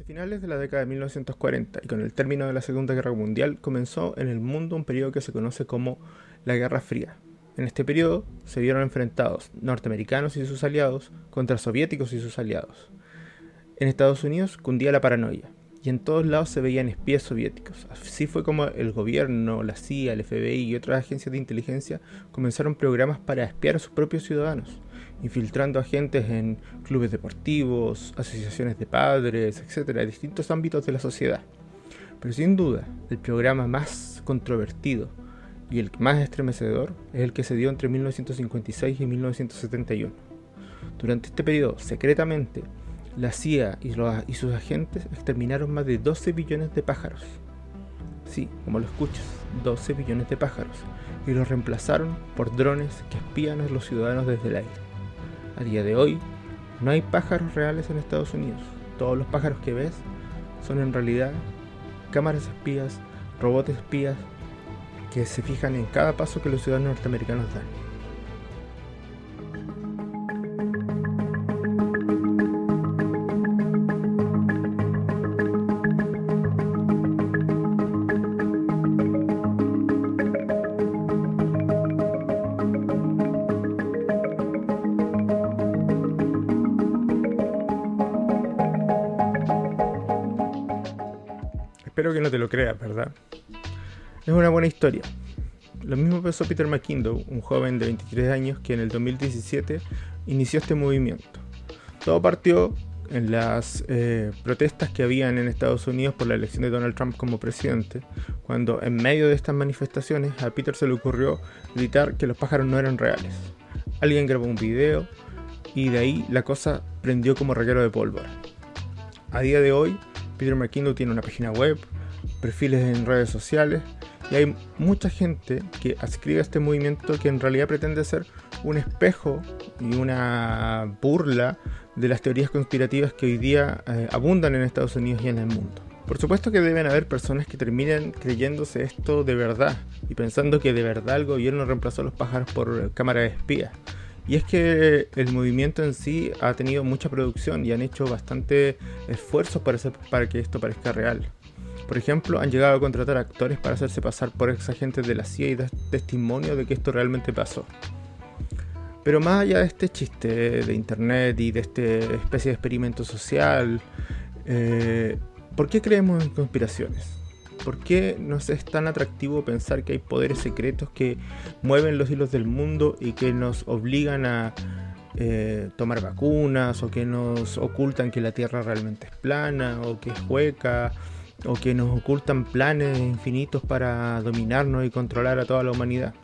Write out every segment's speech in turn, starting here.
Hacia finales de la década de 1940 y con el término de la Segunda Guerra Mundial comenzó en el mundo un periodo que se conoce como la Guerra Fría. En este periodo se vieron enfrentados norteamericanos y sus aliados contra soviéticos y sus aliados. En Estados Unidos cundía la paranoia y en todos lados se veían espías soviéticos. Así fue como el gobierno, la CIA, el FBI y otras agencias de inteligencia comenzaron programas para espiar a sus propios ciudadanos, infiltrando agentes en clubes deportivos, asociaciones de padres, etc., distintos ámbitos de la sociedad. Pero sin duda, el programa más controvertido y el más estremecedor es el que se dio entre 1956 y 1971. Durante este periodo, secretamente, la CIA y, sus agentes exterminaron más de 12 billones de pájaros. Sí, como lo escuchas, 12 billones de pájaros. Y los reemplazaron por drones que espían a los ciudadanos desde el aire. A día de hoy, no hay pájaros reales en Estados Unidos. Todos los pájaros que ves son en realidad cámaras espías, robots espías que se fijan en cada paso que los ciudadanos norteamericanos dan. Espero que no te lo creas, ¿verdad? Es una buena historia. Lo mismo pensó Peter McKindow, un joven de 23 años que en el 2017 inició este movimiento. Todo partió en las eh, protestas que habían en Estados Unidos por la elección de Donald Trump como presidente, cuando en medio de estas manifestaciones a Peter se le ocurrió gritar que los pájaros no eran reales. Alguien grabó un video y de ahí la cosa prendió como reguero de pólvora. A día de hoy, Peter McKinnon tiene una página web, perfiles en redes sociales y hay mucha gente que adscribe a este movimiento que en realidad pretende ser un espejo y una burla de las teorías conspirativas que hoy día eh, abundan en Estados Unidos y en el mundo. Por supuesto que deben haber personas que terminen creyéndose esto de verdad y pensando que de verdad el gobierno reemplazó a los pájaros por cámara de espía. Y es que el movimiento en sí ha tenido mucha producción y han hecho bastante esfuerzos para, para que esto parezca real. Por ejemplo, han llegado a contratar actores para hacerse pasar por ex agentes de la CIA y dar testimonio de que esto realmente pasó. Pero más allá de este chiste de internet y de esta especie de experimento social, eh, ¿por qué creemos en conspiraciones? ¿Por qué nos es tan atractivo pensar que hay poderes secretos que mueven los hilos del mundo y que nos obligan a eh, tomar vacunas o que nos ocultan que la Tierra realmente es plana o que es hueca o que nos ocultan planes infinitos para dominarnos y controlar a toda la humanidad?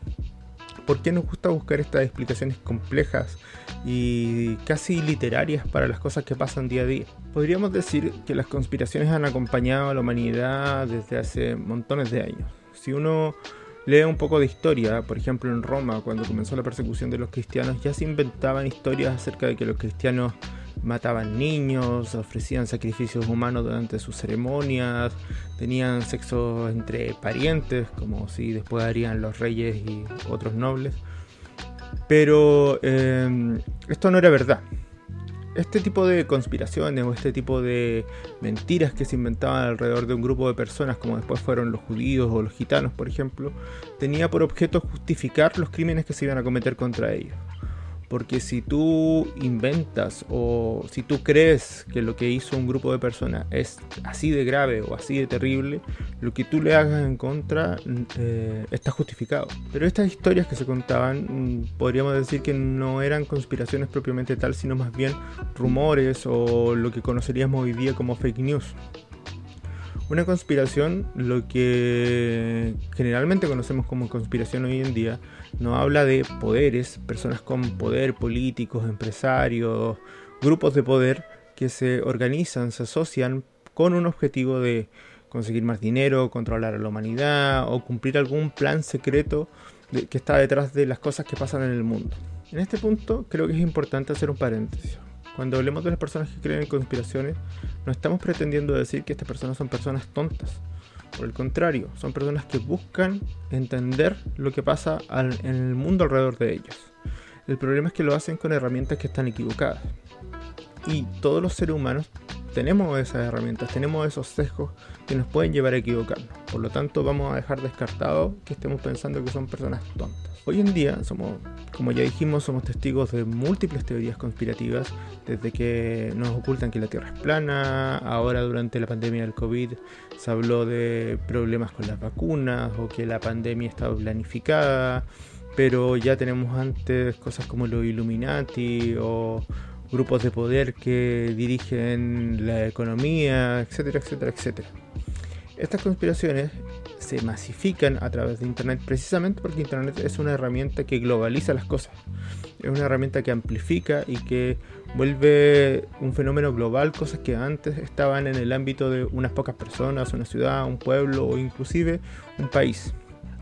¿Por qué nos gusta buscar estas explicaciones complejas y casi literarias para las cosas que pasan día a día? Podríamos decir que las conspiraciones han acompañado a la humanidad desde hace montones de años. Si uno lee un poco de historia, por ejemplo en Roma, cuando comenzó la persecución de los cristianos, ya se inventaban historias acerca de que los cristianos mataban niños, ofrecían sacrificios humanos durante sus ceremonias, tenían sexo entre parientes, como si después harían los reyes y otros nobles. Pero eh, esto no era verdad. Este tipo de conspiraciones o este tipo de mentiras que se inventaban alrededor de un grupo de personas, como después fueron los judíos o los gitanos, por ejemplo, tenía por objeto justificar los crímenes que se iban a cometer contra ellos. Porque si tú inventas o si tú crees que lo que hizo un grupo de personas es así de grave o así de terrible, lo que tú le hagas en contra eh, está justificado. Pero estas historias que se contaban, mm, podríamos decir que no eran conspiraciones propiamente tal, sino más bien rumores o lo que conoceríamos hoy día como fake news. Una conspiración, lo que generalmente conocemos como conspiración hoy en día, no habla de poderes, personas con poder, políticos, empresarios, grupos de poder que se organizan, se asocian con un objetivo de conseguir más dinero, controlar a la humanidad o cumplir algún plan secreto que está detrás de las cosas que pasan en el mundo. En este punto creo que es importante hacer un paréntesis. Cuando hablemos de las personas que creen en conspiraciones, no estamos pretendiendo decir que estas personas son personas tontas. Por el contrario, son personas que buscan entender lo que pasa en el mundo alrededor de ellos. El problema es que lo hacen con herramientas que están equivocadas. Y todos los seres humanos tenemos esas herramientas, tenemos esos sesgos que nos pueden llevar a equivocarnos. Por lo tanto, vamos a dejar descartado que estemos pensando que son personas tontas. Hoy en día somos, como ya dijimos, somos testigos de múltiples teorías conspirativas, desde que nos ocultan que la Tierra es plana, ahora durante la pandemia del COVID se habló de problemas con las vacunas o que la pandemia estaba planificada, pero ya tenemos antes cosas como los Illuminati o grupos de poder que dirigen la economía, etcétera, etcétera, etcétera. Estas conspiraciones se masifican a través de Internet precisamente porque Internet es una herramienta que globaliza las cosas. Es una herramienta que amplifica y que vuelve un fenómeno global cosas que antes estaban en el ámbito de unas pocas personas, una ciudad, un pueblo o inclusive un país.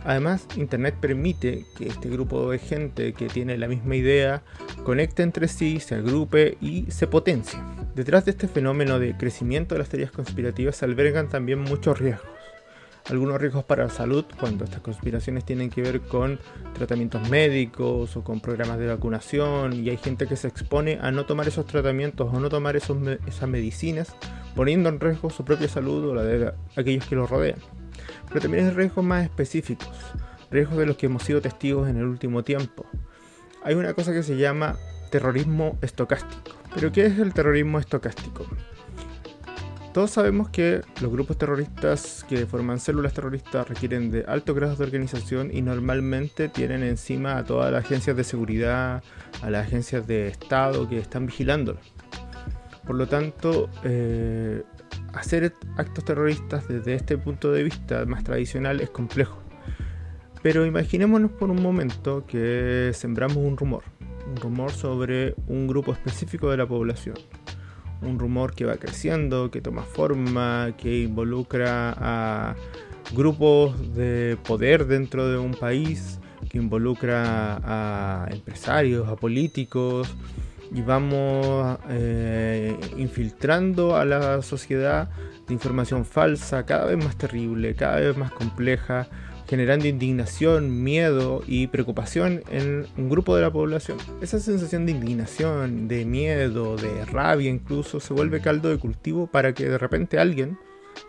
Además, Internet permite que este grupo de gente que tiene la misma idea conecte entre sí, se agrupe y se potencie. Detrás de este fenómeno de crecimiento de las teorías conspirativas se albergan también muchos riesgos. Algunos riesgos para la salud cuando estas conspiraciones tienen que ver con tratamientos médicos o con programas de vacunación y hay gente que se expone a no tomar esos tratamientos o no tomar esas medicinas poniendo en riesgo su propia salud o la de aquellos que lo rodean pero también hay riesgos más específicos, riesgos de los que hemos sido testigos en el último tiempo. Hay una cosa que se llama terrorismo estocástico. ¿Pero qué es el terrorismo estocástico? Todos sabemos que los grupos terroristas que forman células terroristas requieren de altos grados de organización y normalmente tienen encima a todas las agencias de seguridad, a las agencias de Estado que están vigilándolos. Por lo tanto, eh, hacer actos terroristas desde este punto de vista más tradicional es complejo. Pero imaginémonos por un momento que sembramos un rumor, un rumor sobre un grupo específico de la población, un rumor que va creciendo, que toma forma, que involucra a grupos de poder dentro de un país, que involucra a empresarios, a políticos, y vamos eh, infiltrando a la sociedad de información falsa, cada vez más terrible, cada vez más compleja, generando indignación, miedo y preocupación en un grupo de la población. Esa sensación de indignación, de miedo, de rabia incluso, se vuelve caldo de cultivo para que de repente alguien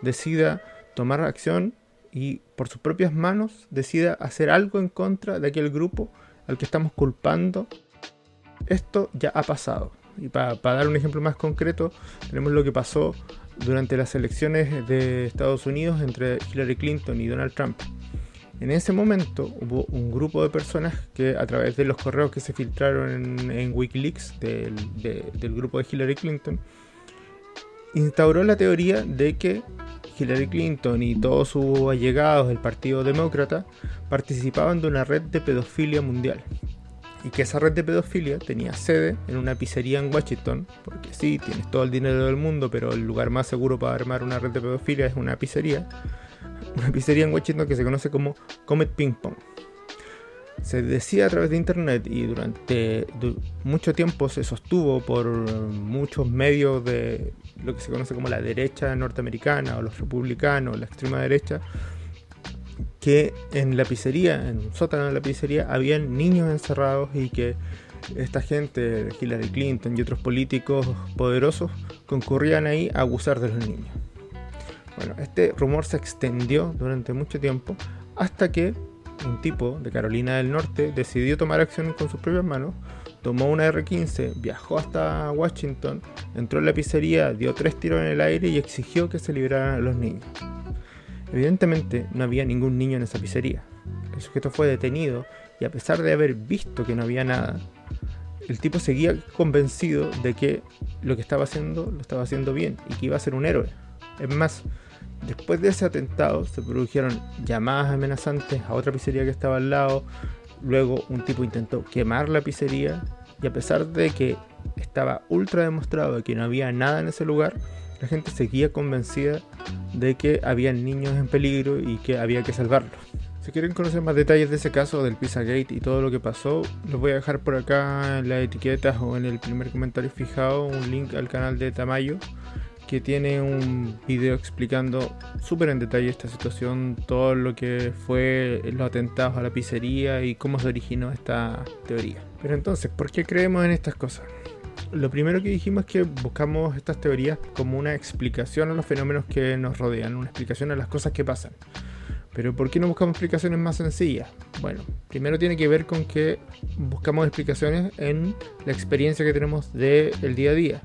decida tomar acción y por sus propias manos decida hacer algo en contra de aquel grupo al que estamos culpando esto ya ha pasado. Y para dar un ejemplo más concreto, tenemos lo que pasó durante las elecciones de Estados Unidos entre Hillary Clinton y Donald Trump. En ese momento hubo un grupo de personas que a través de los correos que se filtraron en, Wikileaks del, del grupo de Hillary Clinton, instauró la teoría de que Hillary Clinton y todos sus allegados del Partido Demócrata participaban de una red de pedofilia mundial y que esa red de pedofilia tenía sede en una pizzería en Washington, porque sí, tienes todo el dinero del mundo, pero el lugar más seguro para armar una red de pedofilia es una pizzería. Una pizzería en Washington que se conoce como Comet Ping Pong. Se decía a través de internet y durante mucho tiempo se sostuvo por muchos medios de lo que se conoce como la derecha norteamericana o los republicanos, la extrema derecha, que en la pizzería, en un sótano de la pizzería, habían niños encerrados y que esta gente, Hillary Clinton y otros políticos poderosos, concurrían ahí a abusar de los niños. Bueno, este rumor se extendió durante mucho tiempo hasta que un tipo de Carolina del Norte decidió tomar acción con sus propias manos, tomó una R-15, viajó hasta Washington, entró en la pizzería, dio tres tiros en el aire y exigió que se liberaran a los niños. Evidentemente no había ningún niño en esa pizzería. El sujeto fue detenido y a pesar de haber visto que no había nada, el tipo seguía convencido de que lo que estaba haciendo lo estaba haciendo bien y que iba a ser un héroe. Es más, después de ese atentado se produjeron llamadas amenazantes a otra pizzería que estaba al lado. Luego un tipo intentó quemar la pizzería y a pesar de que estaba ultra demostrado que no había nada en ese lugar, la gente seguía convencida de que había niños en peligro y que había que salvarlos. Si quieren conocer más detalles de ese caso del Pizzagate y todo lo que pasó, los voy a dejar por acá en las etiquetas o en el primer comentario fijado un link al canal de Tamayo que tiene un video explicando súper en detalle esta situación, todo lo que fue los atentados a la pizzería y cómo se originó esta teoría. Pero entonces, ¿por qué creemos en estas cosas? Lo primero que dijimos es que buscamos estas teorías como una explicación a los fenómenos que nos rodean, una explicación a las cosas que pasan. Pero ¿por qué no buscamos explicaciones más sencillas? Bueno, primero tiene que ver con que buscamos explicaciones en la experiencia que tenemos del día a día.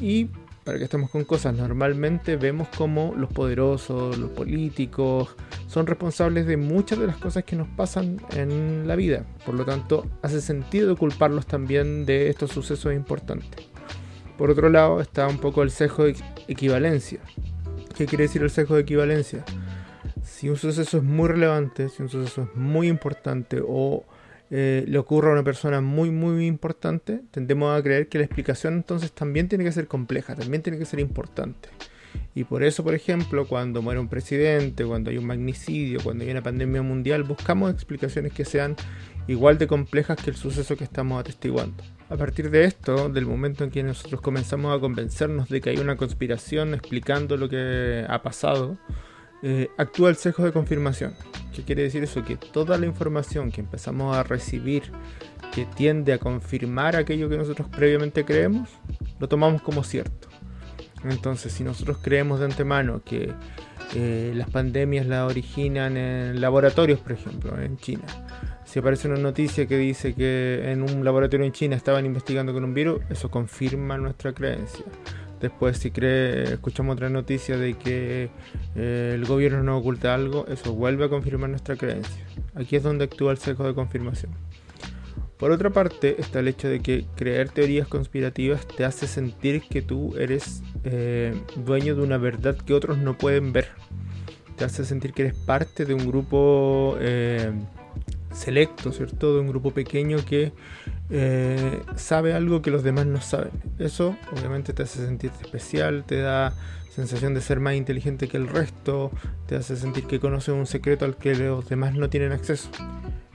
Y para que estemos con cosas, normalmente vemos como los poderosos, los políticos, son responsables de muchas de las cosas que nos pasan en la vida. Por lo tanto, hace sentido culparlos también de estos sucesos importantes. Por otro lado, está un poco el sesgo de equivalencia. ¿Qué quiere decir el sesgo de equivalencia? Si un suceso es muy relevante, si un suceso es muy importante o eh, le ocurre a una persona muy muy importante, tendemos a creer que la explicación entonces también tiene que ser compleja, también tiene que ser importante. Y por eso, por ejemplo, cuando muere un presidente, cuando hay un magnicidio, cuando hay una pandemia mundial, buscamos explicaciones que sean igual de complejas que el suceso que estamos atestiguando. A partir de esto, del momento en que nosotros comenzamos a convencernos de que hay una conspiración explicando lo que ha pasado, eh, actúa el sesgo de confirmación. ¿Qué quiere decir eso? Que toda la información que empezamos a recibir que tiende a confirmar aquello que nosotros previamente creemos, lo tomamos como cierto. Entonces, si nosotros creemos de antemano que eh, las pandemias las originan en laboratorios, por ejemplo, en China, si aparece una noticia que dice que en un laboratorio en China estaban investigando con un virus, eso confirma nuestra creencia. Después, si escuchamos otra noticia de que eh, el gobierno nos oculta algo, eso vuelve a confirmar nuestra creencia. Aquí es donde actúa el sesgo de confirmación. Por otra parte, está el hecho de que creer teorías conspirativas te hace sentir que tú eres eh, dueño de una verdad que otros no pueden ver. Te hace sentir que eres parte de un grupo eh, selecto, ¿cierto? De un grupo pequeño que eh, sabe algo que los demás no saben. Eso obviamente te hace sentirte especial, te da sensación de ser más inteligente que el resto, te hace sentir que conoces un secreto al que los demás no tienen acceso.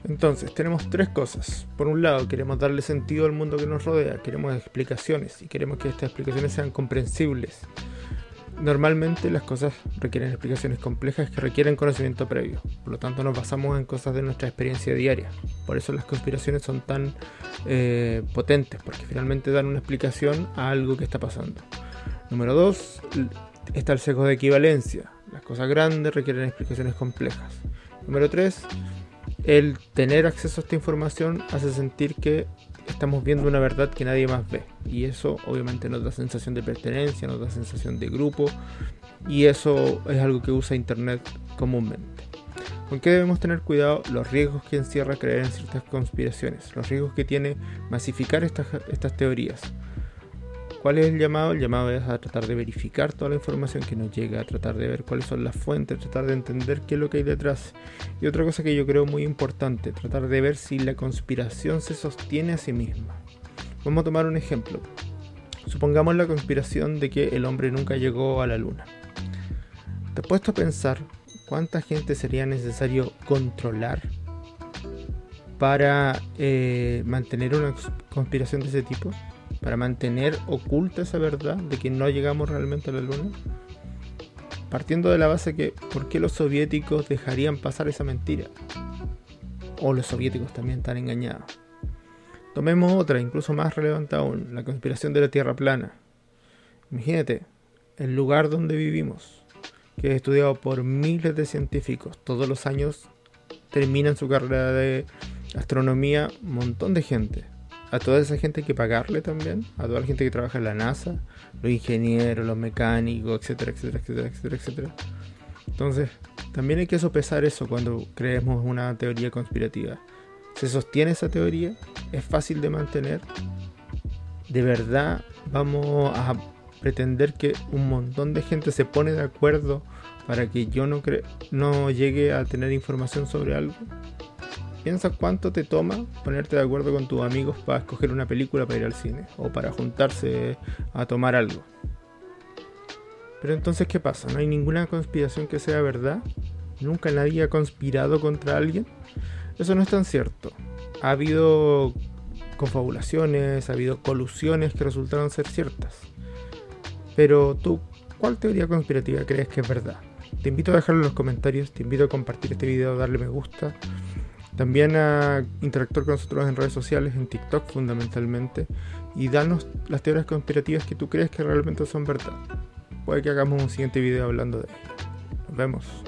Entonces, tenemos tres cosas. Por un lado, queremos darle sentido al mundo que nos rodea, queremos explicaciones y queremos que estas explicaciones sean comprensibles. Normalmente las cosas requieren explicaciones complejas que requieren conocimiento previo, por lo tanto nos basamos en cosas de nuestra experiencia diaria. Por eso las conspiraciones son tan eh, potentes, porque finalmente dan una explicación a algo que está pasando. Número 2, está el sesgo de equivalencia. Las cosas grandes requieren explicaciones complejas. Número 3, el tener acceso a esta información hace sentir que estamos viendo una verdad que nadie más ve. Y eso obviamente nos da sensación de pertenencia, nos da sensación de grupo. Y eso es algo que usa Internet comúnmente. ¿Con qué debemos tener cuidado? Los riesgos que encierra creer en ciertas conspiraciones, los riesgos que tiene masificar estas, estas teorías. ¿Cuál es el llamado? El llamado es a tratar de verificar toda la información que nos llega, a tratar de ver cuáles son las fuentes, tratar de entender qué es lo que hay detrás. Y otra cosa que yo creo muy importante, tratar de ver si la conspiración se sostiene a sí misma. Vamos a tomar un ejemplo. Supongamos la conspiración de que el hombre nunca llegó a la luna. ¿Te has puesto a pensar cuánta gente sería necesario controlar para eh, mantener una conspiración de ese tipo? Para mantener oculta esa verdad de que no llegamos realmente a la luna? Partiendo de la base que, ¿por qué los soviéticos dejarían pasar esa mentira? O los soviéticos también están engañados. Tomemos otra, incluso más relevante aún, la conspiración de la Tierra plana. Imagínate, el lugar donde vivimos, que es estudiado por miles de científicos, todos los años terminan su carrera de astronomía un montón de gente a toda esa gente hay que pagarle también, a toda la gente que trabaja en la NASA, los ingenieros, los mecánicos, etcétera, etcétera, etcétera, etcétera. Entonces, también hay que sopesar eso cuando creemos una teoría conspirativa. ¿Se sostiene esa teoría? ¿Es fácil de mantener? ¿De verdad vamos a pretender que un montón de gente se pone de acuerdo para que yo no, no llegue a tener información sobre algo? Piensa cuánto te toma ponerte de acuerdo con tus amigos para escoger una película para ir al cine o para juntarse a tomar algo. Pero entonces, ¿qué pasa? ¿No hay ninguna conspiración que sea verdad? ¿Nunca nadie ha conspirado contra alguien? Eso no es tan cierto. Ha habido confabulaciones, ha habido colusiones que resultaron ser ciertas. Pero tú, ¿cuál teoría conspirativa crees que es verdad? Te invito a dejarlo en los comentarios, te invito a compartir este video, darle me gusta También a interactuar con nosotros en redes sociales, en TikTok fundamentalmente, y darnos las teorías conspirativas que tú crees que realmente son verdad. Puede que hagamos un siguiente video hablando de ello. Nos vemos.